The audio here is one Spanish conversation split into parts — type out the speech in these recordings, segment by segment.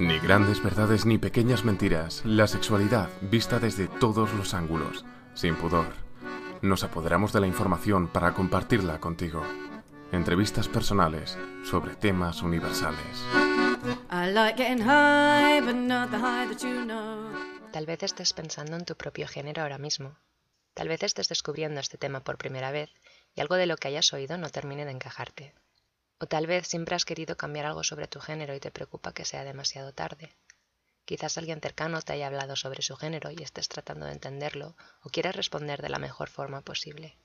Ni grandes verdades ni pequeñas mentiras, la sexualidad vista desde todos los ángulos, sin pudor. Nos apoderamos de la información para compartirla contigo. Entrevistas personales sobre temas universales. Tal vez estés pensando en tu propio género ahora mismo. Tal vez estés descubriendo este tema por primera vez y algo de lo que hayas oído no termine de encajarte. O tal vez siempre has querido cambiar algo sobre tu género y te preocupa que sea demasiado tarde. Quizás alguien cercano te haya hablado sobre su género y estés tratando de entenderlo o quieras responder de la mejor forma posible.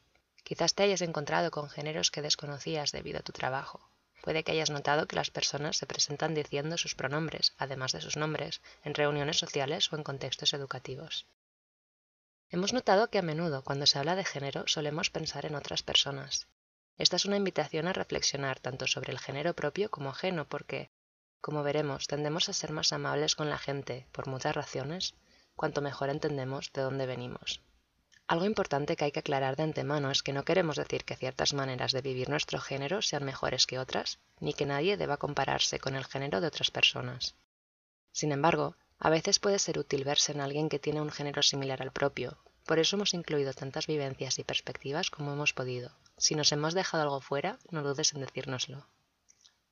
Quizás te hayas encontrado con géneros que desconocías debido a tu trabajo. Puede que hayas notado que las personas se presentan diciendo sus pronombres, además de sus nombres, en reuniones sociales o en contextos educativos. Hemos notado que a menudo cuando se habla de género solemos pensar en otras personas, esta es una invitación a reflexionar tanto sobre el género propio como ajeno, porque, como veremos, tendemos a ser más amables con la gente, por muchas razones, cuanto mejor entendemos de dónde venimos. Algo importante que hay que aclarar de antemano es que no queremos decir que ciertas maneras de vivir nuestro género sean mejores que otras, ni que nadie deba compararse con el género de otras personas. Sin embargo, a veces puede ser útil verse en alguien que tiene un género similar al propio, por eso hemos incluido tantas vivencias y perspectivas como hemos podido. Si nos hemos dejado algo fuera, no dudes en decírnoslo.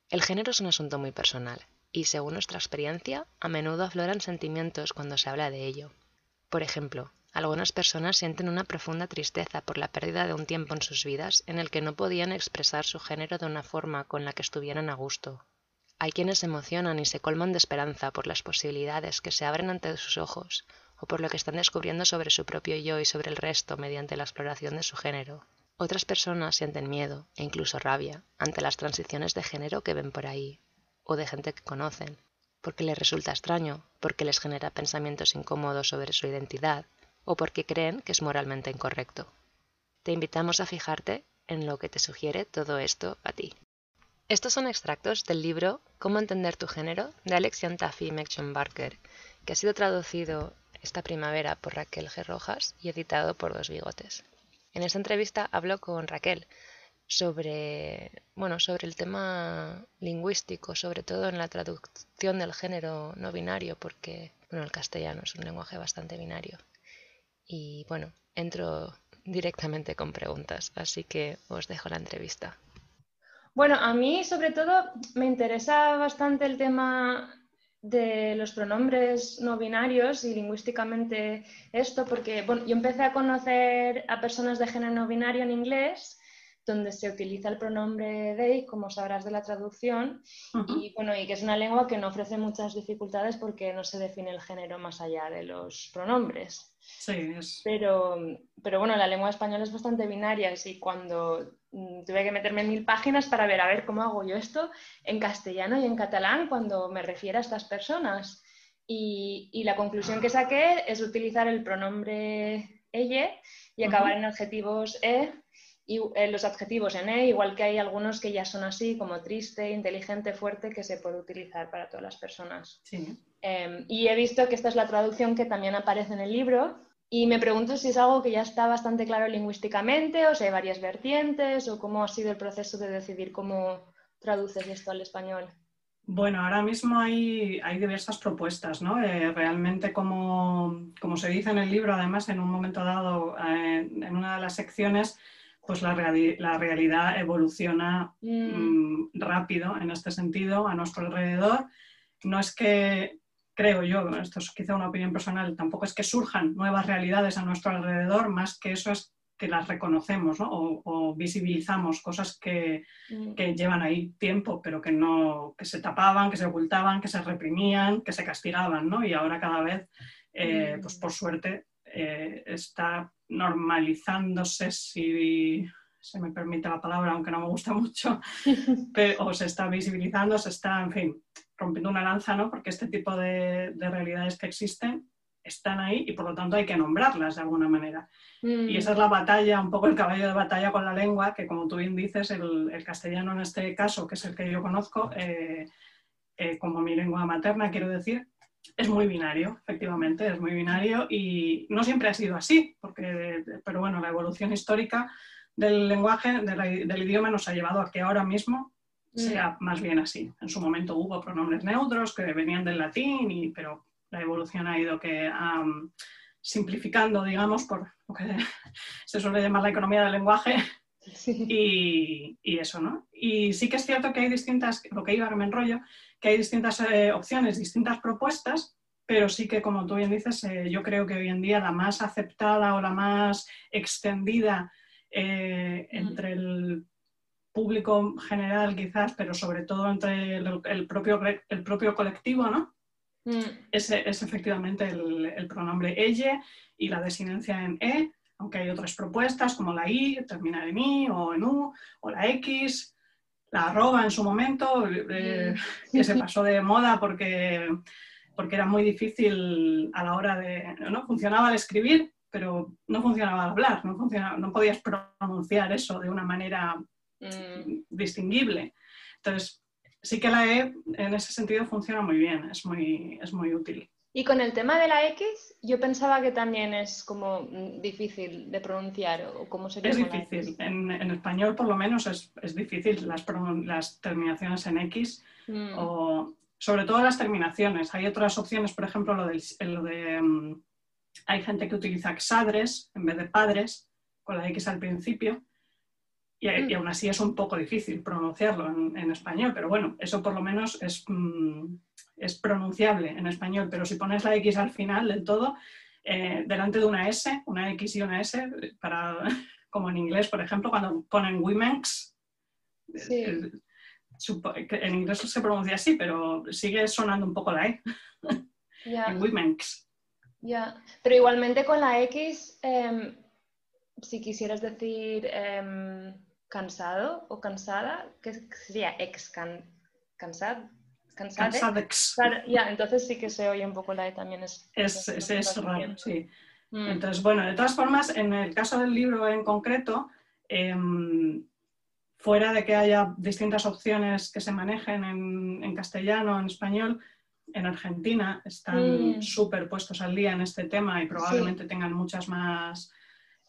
El género es un asunto muy personal, y según nuestra experiencia, a menudo afloran sentimientos cuando se habla de ello. Por ejemplo, algunas personas sienten una profunda tristeza por la pérdida de un tiempo en sus vidas en el que no podían expresar su género de una forma con la que estuvieran a gusto. Hay quienes se emocionan y se colman de esperanza por las posibilidades que se abren ante sus ojos, o por lo que están descubriendo sobre su propio yo y sobre el resto mediante la exploración de su género. Otras personas sienten miedo e incluso rabia ante las transiciones de género que ven por ahí, o de gente que conocen, porque les resulta extraño, porque les genera pensamientos incómodos sobre su identidad, o porque creen que es moralmente incorrecto. Te invitamos a fijarte en lo que te sugiere todo esto a ti. Estos son extractos del libro Cómo entender tu género de Alexian Taffy y Barker, que ha sido traducido esta primavera por Raquel G. Rojas y editado por Dos Bigotes. En esta entrevista hablo con Raquel sobre, bueno, sobre el tema lingüístico, sobre todo en la traducción del género no binario, porque bueno, el castellano es un lenguaje bastante binario. Y bueno, entro directamente con preguntas, así que os dejo la entrevista. Bueno, a mí sobre todo me interesa bastante el tema de los pronombres no binarios y lingüísticamente esto, porque bueno, yo empecé a conocer a personas de género no binario en inglés, donde se utiliza el pronombre they, como sabrás de la traducción, y bueno, y que es una lengua que no ofrece muchas dificultades porque no se define el género más allá de los pronombres. Sí, es... pero, pero bueno, la lengua española es bastante binaria y cuando tuve que meterme en mil páginas para ver a ver cómo hago yo esto en castellano y en catalán cuando me refiero a estas personas. Y, la conclusión que saqué es utilizar el pronombre ella y acabar en adjetivos e y eh, los adjetivos en e, igual que hay algunos que ya son así, como triste, inteligente, fuerte, que se puede utilizar para todas las personas. Em, y he visto que esta es la traducción que también aparece en el libro, y me pregunto si es algo que ya está bastante claro lingüísticamente o si hay varias vertientes o cómo ha sido el proceso de decidir cómo traduces esto al español. Bueno, ahora mismo hay, hay diversas propuestas, ¿no? Eh, realmente, como, como, se dice en el libro, además, en un momento dado, eh, en una de las secciones, pues la, la realidad evoluciona mm. Mm, rápido en este sentido a nuestro alrededor. No es que creo yo, esto es quizá una opinión personal, tampoco es que surjan nuevas realidades a nuestro alrededor, más que eso es que las reconocemos o, visibilizamos cosas mm. que, llevan ahí tiempo, pero que, no, que se tapaban, que se ocultaban, que se reprimían, que se castigaban, ¿no? y ahora cada vez, eh, pues por suerte, eh, está normalizándose, si se me permite la palabra, aunque no me gusta mucho, o se está visibilizando, se está, en fin, rompiendo una lanza, ¿no? Porque este tipo de, realidades que existen están ahí y por lo tanto hay que nombrarlas de alguna manera. Mm. Y esa es la batalla, un poco el caballo de batalla con la lengua, que como tú bien dices, el, castellano en este caso, que es el que yo conozco, eh, eh, como mi lengua materna, quiero decir, es muy binario, efectivamente, es muy binario y no siempre ha sido así, porque, pero bueno, la evolución histórica del lenguaje, del idioma, nos ha llevado a que ahora mismo sea más bien así. En su momento hubo pronombres neutros que venían del latín, y, pero la evolución ha ido que simplificando, digamos, por lo que se suele llamar la economía del lenguaje. Y, eso, ¿no? Y sí que es cierto que hay distintas, lo que iba que me enrollo, que hay distintas eh, opciones, distintas propuestas, pero sí que, como tú bien dices, eh, yo creo que hoy en día la más aceptada o la más extendida eh, entre el público general quizás, pero sobre todo entre el, propio, el propio colectivo, ¿no? Mm. Es, efectivamente el, pronombre ella y la desinencia en e, aunque hay otras propuestas como la i, termina en i o en u, o la x, la arroba en su momento, eh, mm. que se pasó de moda porque, porque era muy difícil a la hora de, ¿no? Funcionaba al escribir, pero no funcionaba al hablar, no, no podías pronunciar eso de una manera mm. distinguible. Entonces, sí que la E en ese sentido funciona muy bien, es muy, es muy útil. Y con el tema de la X, yo pensaba que también es como mm, difícil de pronunciar, o cómo sería. Es difícil, en, en, español por lo menos es, es difícil las, las, terminaciones en X, mm. o sobre todo las terminaciones. Hay otras opciones, por ejemplo, lo, lo de... Hay gente que utiliza exadres en vez de padres, con la X al principio, Mm. y, aún así es un poco difícil pronunciarlo en, español, pero bueno, eso por lo menos es, mm, es, pronunciable en español, pero si pones la X al final del todo, eh, delante de una S, una X y una S, para, como en inglés, por ejemplo, cuando ponen women's, eh, en inglés se pronuncia así, pero sigue sonando un poco la E. en women's. Ya, pero igualmente con la X, em, si quisieras decir em, cansado o cansada, que sería ex can, cansado. Ya, entonces sí que se oye un poco la E también. Es, es, es, raro, sí. Mm. Entonces, bueno, de todas formas, en el caso del libro en concreto, em, fuera de que haya distintas opciones que se manejen en, castellano, en español, en Argentina están mm. súper puestos al día en este tema y probablemente tengan muchas más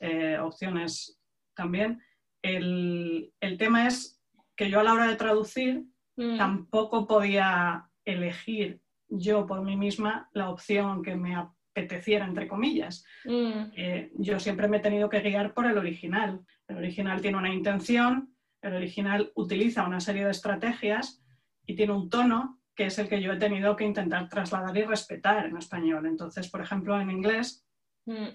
eh, opciones también. El, tema es que yo a la hora de traducir mm. tampoco podía elegir yo por mí misma la opción que me apeteciera, entre comillas. Mm. Eh, yo siempre me he tenido que guiar por el original. El original tiene una intención, el original utiliza una serie de estrategias y tiene un tono que es el que yo he tenido que intentar trasladar y respetar en español. Entonces, por ejemplo, en inglés, mm.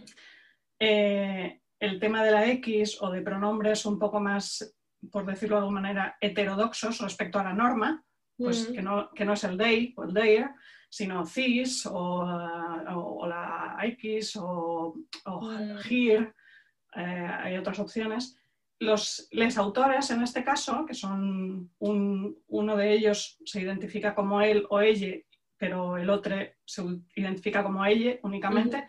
eh, el tema de la X o de pronombres un poco más, por decirlo de alguna manera, heterodoxos respecto a la norma, pues mm. que, no, que, no, es el they o el their, sino this o, la X o, mm. here, eh, hay otras opciones. Los les autores, en este caso, que son uno de ellos se identifica como él o ella, pero el otro se identifica como ella únicamente,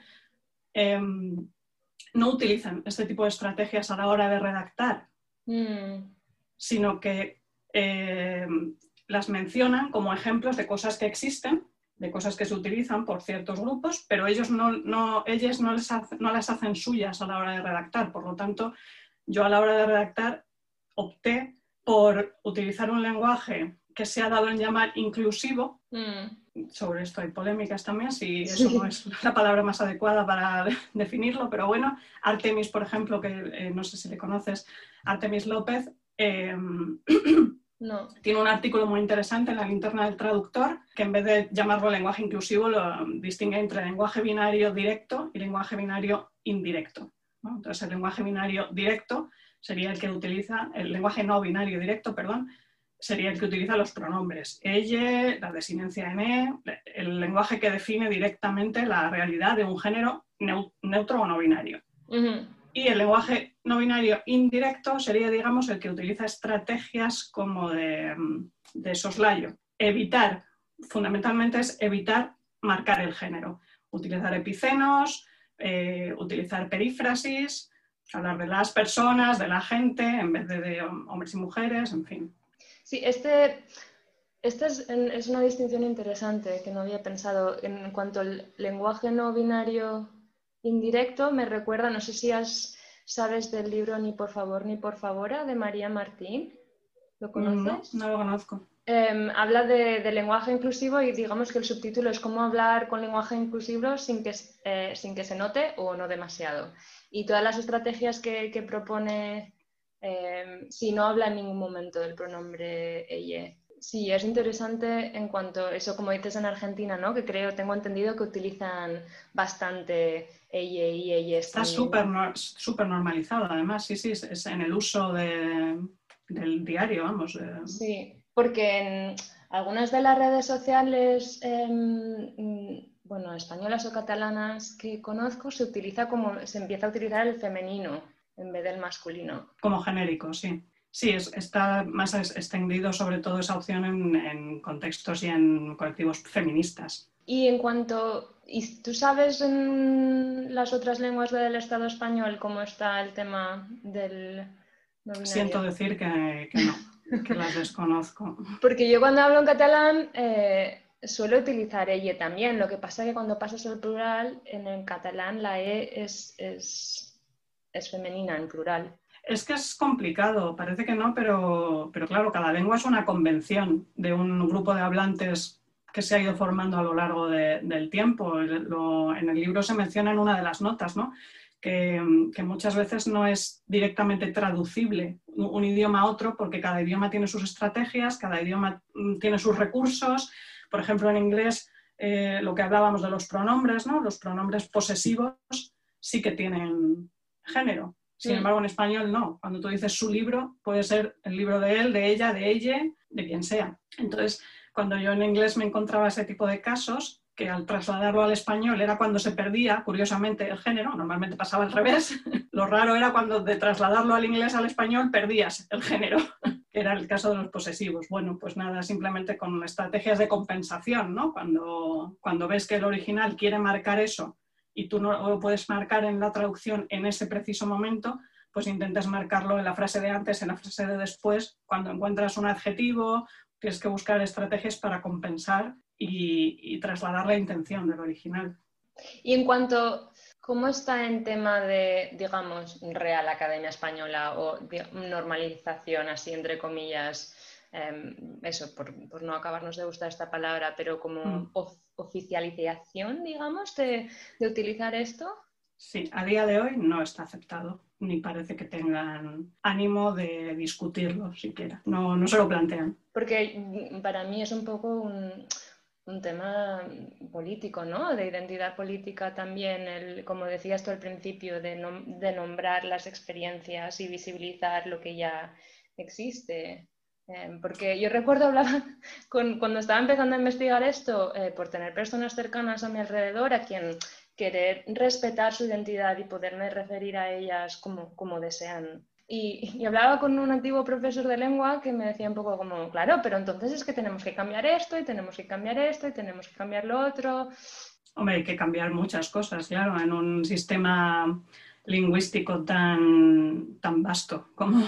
no utilizan este tipo de estrategias a la hora de redactar, mm. sino que eh, las mencionan como ejemplos de cosas que existen, de cosas que se utilizan por ciertos grupos, pero ellos no, no, ellas no, les no las hacen suyas a la hora de redactar. Por lo tanto, yo a la hora de redactar opté por utilizar un lenguaje que se ha dado en llamar inclusivo, mm. Sobre esto hay polémicas también, si eso no es la palabra más adecuada para definirlo, pero bueno, Artemis, por ejemplo, que eh, no sé si le conoces, Artemis López, em, tiene un artículo muy interesante en la linterna del traductor que en vez de llamarlo lenguaje inclusivo lo distingue entre lenguaje binario directo y lenguaje binario indirecto. Entonces, el lenguaje binario directo sería el que utiliza, el lenguaje no binario directo, perdón, sería el que utiliza los pronombres ella, la desinencia en e, el lenguaje que define directamente la realidad de un género neutro o no binario. Y el lenguaje no binario indirecto sería, digamos, el que utiliza estrategias como de, soslayo. Evitar, fundamentalmente es evitar marcar el género. Utilizar epicenos, eh, utilizar perífrasis, hablar de las personas, de la gente, en vez de, de hombres y mujeres, en fin. Sí, este, esta es, una distinción interesante que no había pensado. En cuanto al lenguaje no binario indirecto, me recuerda, no sé si has, sabes del libro Ni por favor ni por favora de María Martín. ¿Lo conoces? No, lo conozco. Em, habla de, lenguaje inclusivo y digamos que el subtítulo es cómo hablar con lenguaje inclusivo sin que, eh, sin que se note o no demasiado. Y todas las estrategias que, propone em, si no habla en ningún momento del pronombre ella. Sí, es interesante en cuanto a eso, como dices en Argentina, ¿no? Que creo, tengo entendido que utilizan bastante ella y ella. Está súper super normalizado, además, sí, sí, es en el uso de, del diario, vamos. Sí, porque en algunas de las redes sociales, em, bueno, españolas o catalanas que conozco, se utiliza como, se empieza a utilizar el femenino en vez del masculino. Como genérico, sí. Sí, está más extendido sobre todo esa opción en, contextos y en colectivos feministas. Y en cuanto, ¿y tú sabes en las otras lenguas del Estado español cómo está el tema del Siento decir que, no, que las desconozco. Porque yo cuando hablo en catalán eh, suelo utilizar ella también. Lo que pasa es que cuando pasas al plural, en el catalán la E es, es, femenina en plural. Es que es complicado, parece que no, pero, pero claro, cada lengua es una convención de un grupo de hablantes que se ha ido formando a lo largo del tiempo. en el libro se menciona en una de las notas, ¿no? que, muchas veces no es directamente traducible un, idioma a otro porque cada idioma tiene sus estrategias, cada idioma mm, tiene sus recursos. Por ejemplo, en inglés, eh, lo que hablábamos de los pronombres, ¿no? los pronombres posesivos sí que tienen género. Sin embargo, en español no. Cuando tú dices su libro, puede ser el libro de él, de ella, de ella, de quien sea. Entonces, cuando yo en inglés me encontraba ese tipo de casos, que al trasladarlo al español era cuando se perdía, curiosamente, el género, normalmente pasaba al revés. Lo raro era cuando de trasladarlo al inglés al español perdías el género, que era el caso de los posesivos. Bueno, pues nada, simplemente con estrategias de compensación, ¿no? Cuando, cuando ves que el original quiere marcar eso y tú no lo puedes marcar en la traducción en ese preciso momento, pues intentas marcarlo en la frase de antes, en la frase de después, cuando encuentras un adjetivo, tienes que buscar estrategias para compensar y, trasladar la intención del original. Y en cuanto, ¿cómo está en tema de, digamos, Real Academia Española o normalización, así entre comillas? Em, eso, por, no acabarnos de gustar esta palabra, pero como mm. Oficialización, digamos, de, utilizar esto? Sí, a día de hoy no está aceptado, ni parece que tengan ánimo de discutirlo siquiera, no, no se lo plantean. Porque para mí es un poco un, un tema político, ¿no? De identidad política también, el, como decías tú al principio, de, nombrar las experiencias y visibilizar lo que ya existe. Em, porque yo recuerdo hablar con, cuando estaba empezando a investigar esto, eh, por tener personas cercanas a mi alrededor a quien querer respetar su identidad y poderme referir a ellas como, como desean y, hablaba con un antiguo profesor de lengua que me decía un poco como, claro, pero entonces es que tenemos que cambiar esto y tenemos que cambiar esto y tenemos que cambiar lo otro. Hombre, hay que cambiar muchas cosas, claro, en un sistema lingüístico tan, tan vasto como,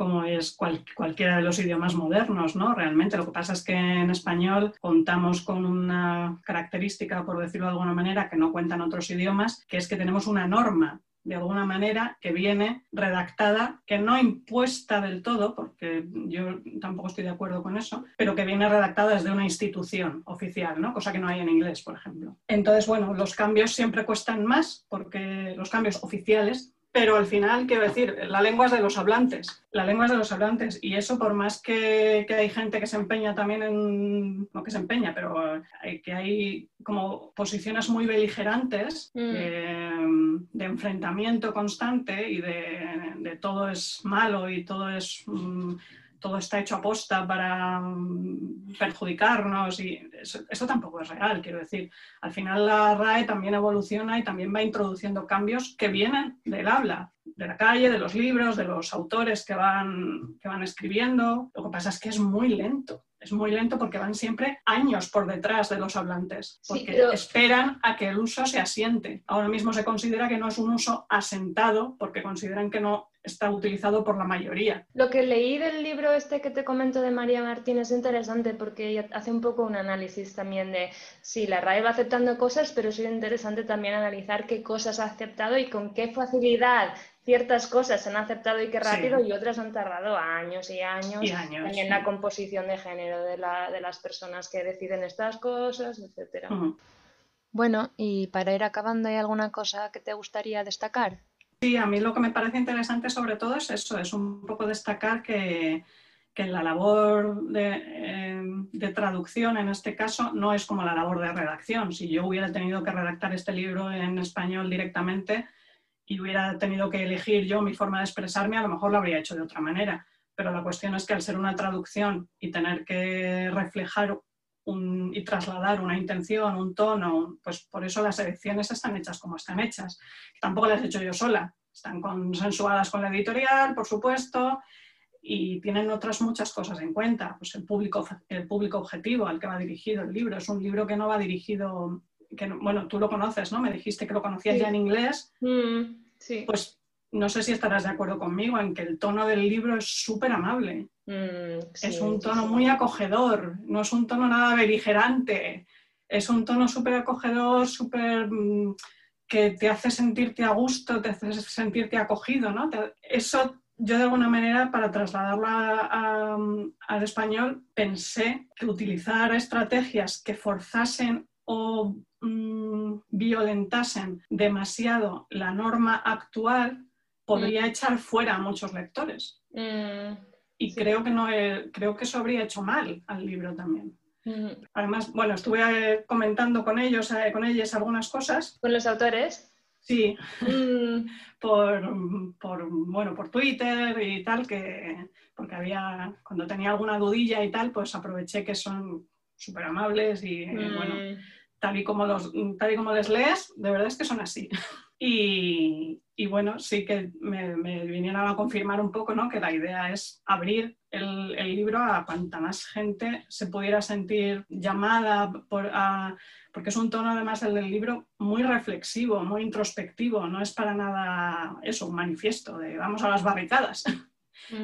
como es cualquiera de los idiomas modernos, ¿no? Realmente lo que pasa es que en español contamos con una característica, por decirlo de alguna manera, que no cuentan otros idiomas, que es que tenemos una norma de alguna manera que viene redactada, que no impuesta del todo, porque yo tampoco estoy de acuerdo con eso, pero que viene redactada desde una institución oficial, ¿no? cosa que no hay en inglés, por ejemplo. Entonces, bueno, los cambios siempre cuestan más, porque los cambios oficiales pero al final, quiero decir, la lengua es de los hablantes, la lengua es de los hablantes, y eso por más que, hay gente que se empeña también en, no que se empeña, pero hay, que hay como posiciones muy beligerantes mm. eh, de enfrentamiento constante y de, todo es malo y todo es... Mm, todo está hecho a posta para mm, perjudicarnos y eso, tampoco es real, quiero decir. Al final la RAE también evoluciona y también va introduciendo cambios que vienen del habla, de la calle, de los libros, de los autores que van, que van escribiendo. Lo que pasa es que es muy lento. Es muy lento porque van siempre años por detrás de los hablantes, porque esperan a que el uso se asiente. Ahora mismo se considera que no es un uso asentado porque consideran que no está utilizado por la mayoría. Lo que leí del libro este que te comento de María Martín es interesante porque ella hace un poco un análisis también de, sí, la RAE va aceptando cosas, pero es interesante también analizar qué cosas ha aceptado y con qué facilidad ciertas cosas se han aceptado y qué rápido y otras han tardado años y años, en la composición de género de, las personas que deciden estas cosas, etcétera. Bueno, y para ir acabando, ¿hay alguna cosa que te gustaría destacar? Sí, a mí lo que me parece interesante sobre todo es eso, es un poco destacar que, la labor de, de, traducción en este caso no es como la labor de redacción. Si yo hubiera tenido que redactar este libro en español directamente y hubiera tenido que elegir yo mi forma de expresarme, a lo mejor lo habría hecho de otra manera. Pero la cuestión es que al ser una traducción y tener que reflejar y trasladar una intención, un tono, pues por eso las elecciones están hechas como están hechas. Tampoco las he hecho yo sola, están consensuadas con la editorial, por supuesto, y tienen otras muchas cosas en cuenta. Pues el público, el público objetivo al que va dirigido el libro. Es un libro que no va dirigido, que bueno, tú lo conoces, ¿no? Me dijiste que lo conocías ya en inglés. Mm, sí. Pues no sé si estarás de acuerdo conmigo en que el tono del libro es súper amable. Mm, es un tono muy acogedor, no es un tono nada beligerante, es un tono súper acogedor, súper mm, que te hace sentirte a gusto, te hace sentirte acogido, ¿no? Eso yo de alguna manera para trasladarlo al español pensé que utilizar estrategias que forzasen o mm, violentasen demasiado la norma actual podría echar fuera a muchos lectores. Y creo, que no creo que eso habría hecho mal al libro también. Además, bueno, estuve eh, comentando con ellos, eh, con ellas algunas cosas. ¿Con los autores? Sí, mm. por, bueno, por Twitter y tal, que, porque había, cuando tenía alguna dudilla y tal, pues aproveché que son súper amables y bueno, mm. tal y, como los, tal y como les lees, de verdad es que son así. Y, bueno, sí que me, vinieron a confirmar un poco ¿no? que la idea es abrir el, libro a cuanta más gente se pudiera sentir llamada, por, porque es un tono además el del libro muy reflexivo, muy introspectivo, no es para nada eso, un manifiesto de vamos a las barricadas.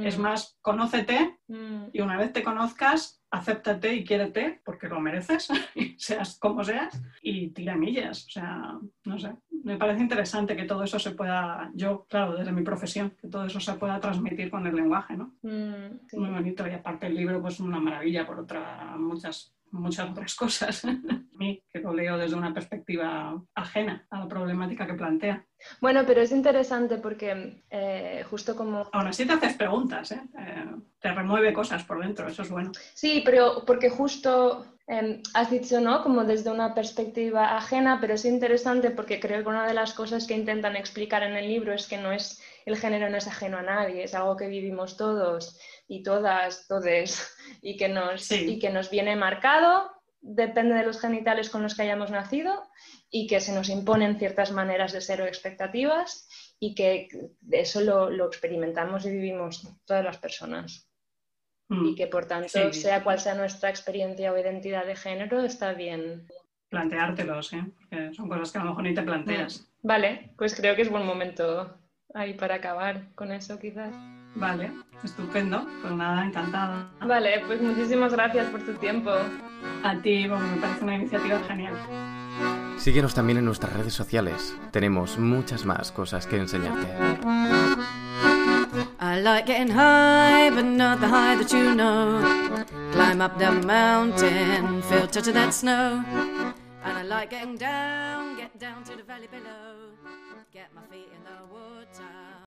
Es mm. más, conócete mm. y una vez te conozcas, acéptate y quiérete porque lo mereces, seas como seas, y tira millas. O sea, no sé, me parece interesante que todo eso se pueda, yo, claro, desde mi profesión, que todo eso se pueda transmitir con el lenguaje, ¿no? Mm, Muy bonito y aparte el libro, pues una maravilla por otra, muchas muchas otras cosas. a mí, que lo leo desde una perspectiva ajena a la problemática que plantea. Bueno, pero es interesante porque eh, justo como... Aún así te haces preguntas, ¿eh? ¿eh? te remueve cosas por dentro, eso es bueno. Sí, pero porque justo em, has dicho, ¿no? Como desde una perspectiva ajena, pero es interesante porque creo que una de las cosas que intentan explicar en el libro es que no es el género no es ajeno a nadie, es algo que vivimos todos y todas, todes, y que nos, y que nos viene marcado, depende de los genitales con los que hayamos nacido, y que se nos imponen ciertas maneras de ser o expectativas, y que eso lo, experimentamos y vivimos todas las personas. Mm. Y que por tanto, sea cual sea nuestra experiencia o identidad de género, está bien. Planteártelos, ¿eh? Porque son cosas que a lo mejor ni te planteas. Mm. Vale, pues creo que es buen momento ahí para acabar con eso quizás. Vale, estupendo. Pues nada, encantada. Vale, pues muchísimas gracias por tu tiempo. A ti, me parece una iniciativa genial. Síguenos también en nuestras redes sociales. Tenemos muchas más cosas que enseñarte. I like getting high, but not the high that you know. Climb up the mountain, feel touch of that snow. And I like getting down, get down to the valley below. Get my feet